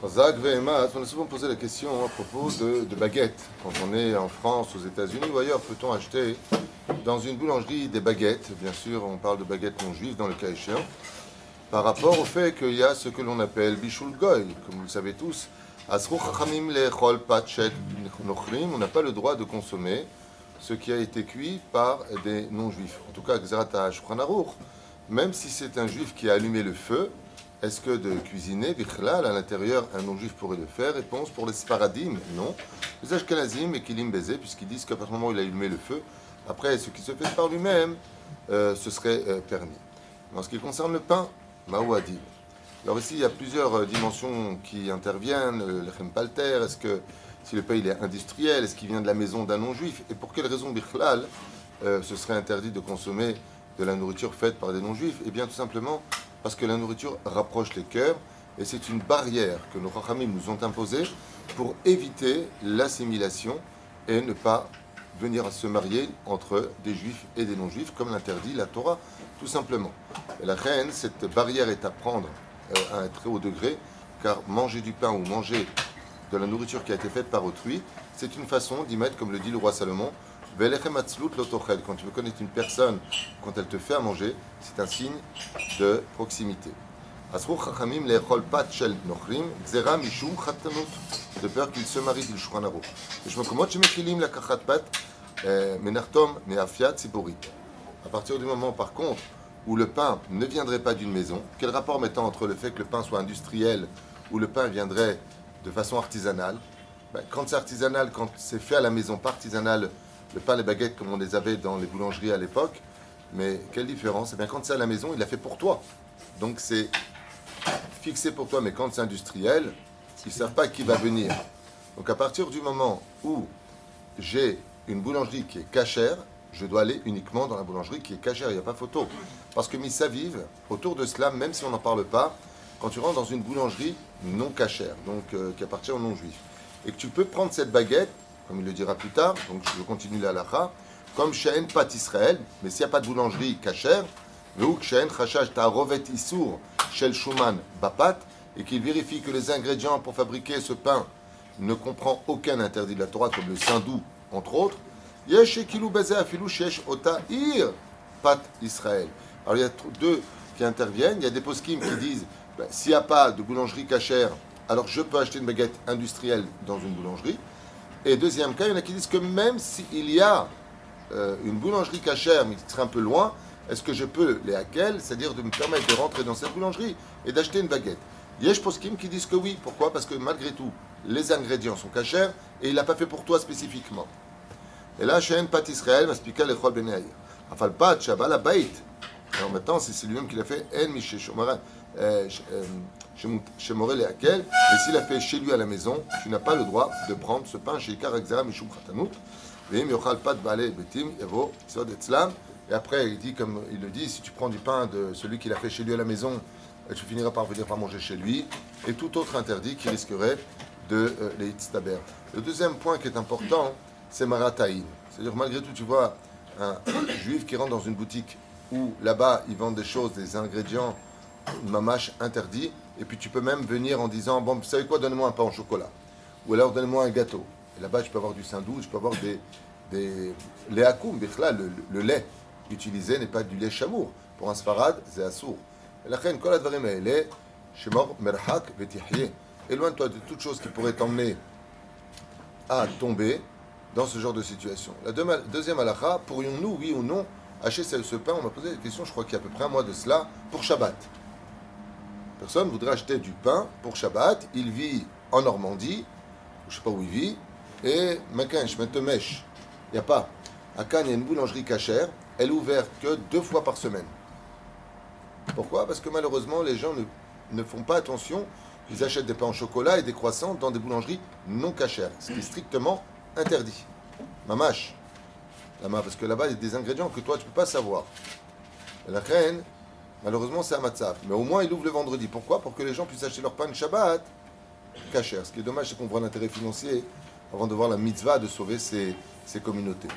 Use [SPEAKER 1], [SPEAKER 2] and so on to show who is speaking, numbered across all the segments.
[SPEAKER 1] Chazak Vehemat, on a souvent posé la question à propos de, baguettes. Quand on est en France, aux États-Unis ou ailleurs, peut-on acheter dans une boulangerie des baguettes? Bien sûr, on parle de baguettes non juives dans le cas échéant. Par rapport au fait qu'il y a ce que l'on appelle Bishul Goy, comme vous le savez tous, on n'a pas le droit de consommer ce qui a été cuit par des non-juifs. En tout cas, même si c'est un juif qui a allumé le feu, est-ce que de cuisiner, bichlal, à l'intérieur, un non-juif pourrait le faire? Réponse pour les sparadim, non. Les ashkenazim et kilim baiser, puisqu'ils disent qu'à partir du moment où il a allumé le feu, après, ce qui se fait par lui-même, euh, ce serait euh, permis. En ce qui concerne le pain, Maouadi. Alors ici, il y a plusieurs euh, dimensions qui interviennent. Le lechem palter, est-ce que si le pain il est industriel, est-ce qu'il vient de la maison d'un non-juif Et pour quelle raison, bichlal, ce serait interdit de consommer de la nourriture faite par des non-juifs Eh bien, tout simplement parce que la nourriture rapproche les cœurs et c'est une barrière que nos rachamim nous ont imposée pour éviter l'assimilation et ne pas venir se marier entre des juifs et des non-juifs, comme l'interdit la Torah, tout simplement. Et la reine, cette barrière est à prendre euh, à un très haut degré, car manger du pain ou manger de la nourriture qui a été faite par autrui, c'est une façon d'y mettre, comme le dit le roi Salomon. Quand tu veux connaître une personne, quand elle te fait à manger, c'est un signe de proximité. De peur qu'ils se marient, je me commande chez Mechilim la kachatpat, euh, menartom, meafiat, tzipori. À partir du moment, par contre, où le pain ne viendrait pas d'une maison, quel rapport mettant entre le fait que le pain soit industriel ou le pain viendrait de façon artisanale? Ben, quand c'est artisanal, quand c'est fait à la maison, pas artisanal, le pain, les baguettes comme on les avait dans les boulangeries à l'époque, mais quelle différence? Eh bien, quand c'est à la maison, il l'a fait pour toi. Donc c'est fixé pour toi, mais quand c'est industriel, ils ne savent pas qui va venir. Donc à partir du moment où j'ai une boulangerie qui est cachère, je dois aller uniquement dans la boulangerie qui est cachère, il n'y a pas photo. Parce que Missa vive, autour de cela, même si on n'en parle pas, quand tu rentres dans une boulangerie non cachère, donc euh, qui appartient aux non-juifs, et que tu peux prendre cette baguette, comme il le dira plus tard, donc je continue la lacha, comme She'en Pat Israël, mais s'il n'y a pas de boulangerie cachère, ou She'en Chashash Ta'arovet Issour Shel Shuman Bapat, et qu'il vérifie que les ingrédients pour fabriquer ce pain ne comprend aucun interdit de la Torah, comme le saindoux, entre autres, Yesh Ekilu Bezeh Afilu Shesh Ota Ir Pat Israël. Alors il y a deux qui interviennent, il y a des poskim qui disent, ben, s'il n'y a pas de boulangerie cachère, alors je peux acheter une baguette industrielle dans une boulangerie. Et deuxième cas, il y en a qui disent que même s'il y a euh, une boulangerie cachère, mais qui serait un peu loin, est-ce que je peux les hacker, c'est-à-dire de me permettre de rentrer dans cette boulangerie et d'acheter une baguette? Yesh Poskim qui disent que oui. Pourquoi? Parce que malgré tout, les ingrédients sont cachers et il l'a pas fait pour toi spécifiquement. Et là, Shein Pat Israël m'expliquait les Chol Benaïr. Afal Pat Shabbat la Bait. Alors maintenant, c'est lui-même qui l'a fait, En Mishe Shomara. Euh, sh- euh, Shemut- Shemore le Hakel. Et s'il l'a fait chez lui à la maison, tu n'as pas le droit de prendre ce pain chez Ikar Exera Mishum Etzlam. Et après, il dit, comme il le dit, si tu prends du pain de celui qui l'a fait chez lui à la maison, euh, tu finiras par venir par manger chez lui. Et tout autre interdit qui risquerait de euh, les Hitztaber. Le deuxième point qui est important, c'est Marataïn. C'est-à-dire, malgré tout, tu vois un juif qui rentre dans une boutique où là-bas, ils vendent des choses, des ingrédients mamache interdits, et puis tu peux même venir en disant Bon, vous savez quoi, donnez-moi un pain au chocolat. Ou alors donnez-moi un gâteau. Et là-bas, je peux avoir du saindoux, je peux avoir des. des lait akoum, bichla, le, le lait utilisé n'est pas du lait chamour. Pour un sfarad, c'est assour. Éloigne-toi de toute chose qui pourrait t'emmener à tomber dans ce genre de situation. La deuxi- deuxième halakha, pourrions-nous, oui ou non, acheter ce ce pain? On m'a posé la question, je crois qu'il y a à peu près un mois de cela, pour Shabbat. Personne voudrait acheter du pain pour Shabbat. Il vit en Normandie, je ne sais pas où il vit, et Makench, Metemesh, il n'y a pas. À Cannes, il y a une boulangerie cachère, elle est ouverte que deux fois par semaine. Pourquoi? Parce que malheureusement, les gens ne, font pas attention. Ils achètent des pains au chocolat et des croissants dans des boulangeries non cachères, ce qui est strictement interdit. Mamache. Parce que là-bas, il y a des ingrédients que toi, tu ne peux pas savoir. La reine, malheureusement, c'est un matzaf. Mais au moins, il ouvre le vendredi. Pourquoi Pour que les gens puissent acheter leur pain de Shabbat cachère. Ce qui est dommage, c'est qu'on voit l'intérêt financier avant de voir la mitzvah de sauver ces, communautés.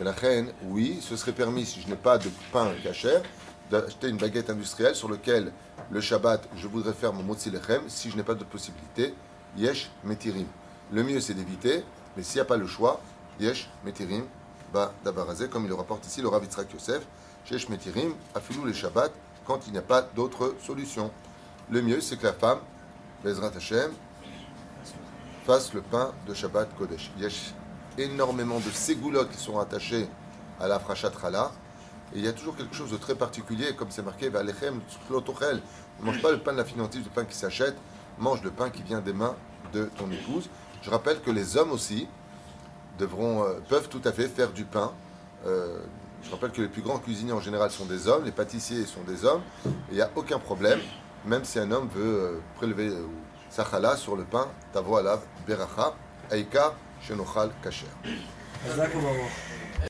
[SPEAKER 1] Et la reine, oui, ce serait permis si je n'ai pas de pain cachère d'acheter une baguette industrielle sur laquelle le Shabbat, je voudrais faire mon motzi lechem, si je n'ai pas de possibilité, yesh metirim. Le mieux c'est d'éviter, mais s'il n'y a pas le choix, yesh metirim, ba dabarazé, comme il le rapporte ici le Rav Yitzhak Yosef, yesh metirim, afilou les Shabbat, quand il n'y a pas d'autre solution. Le mieux c'est que la femme, Bezrat Hashem, fasse le pain de Shabbat Kodesh. Il y a énormément de ségoulottes qui sont attachées à la frachat challah. Et il y a toujours quelque chose de très particulier, comme c'est marqué, ne mange pas le pain de la finantise, le pain qui s'achète, mange le pain qui vient des mains de ton épouse. Je rappelle que les hommes aussi devront, euh, peuvent tout à fait faire du pain. Euh, je rappelle que les plus grands cuisiniers en général sont des hommes, les pâtissiers sont des hommes. Il n'y a aucun problème, même si un homme veut euh, prélever Sachala sur le pain, tavo alav beracha, aika shenochal kasher.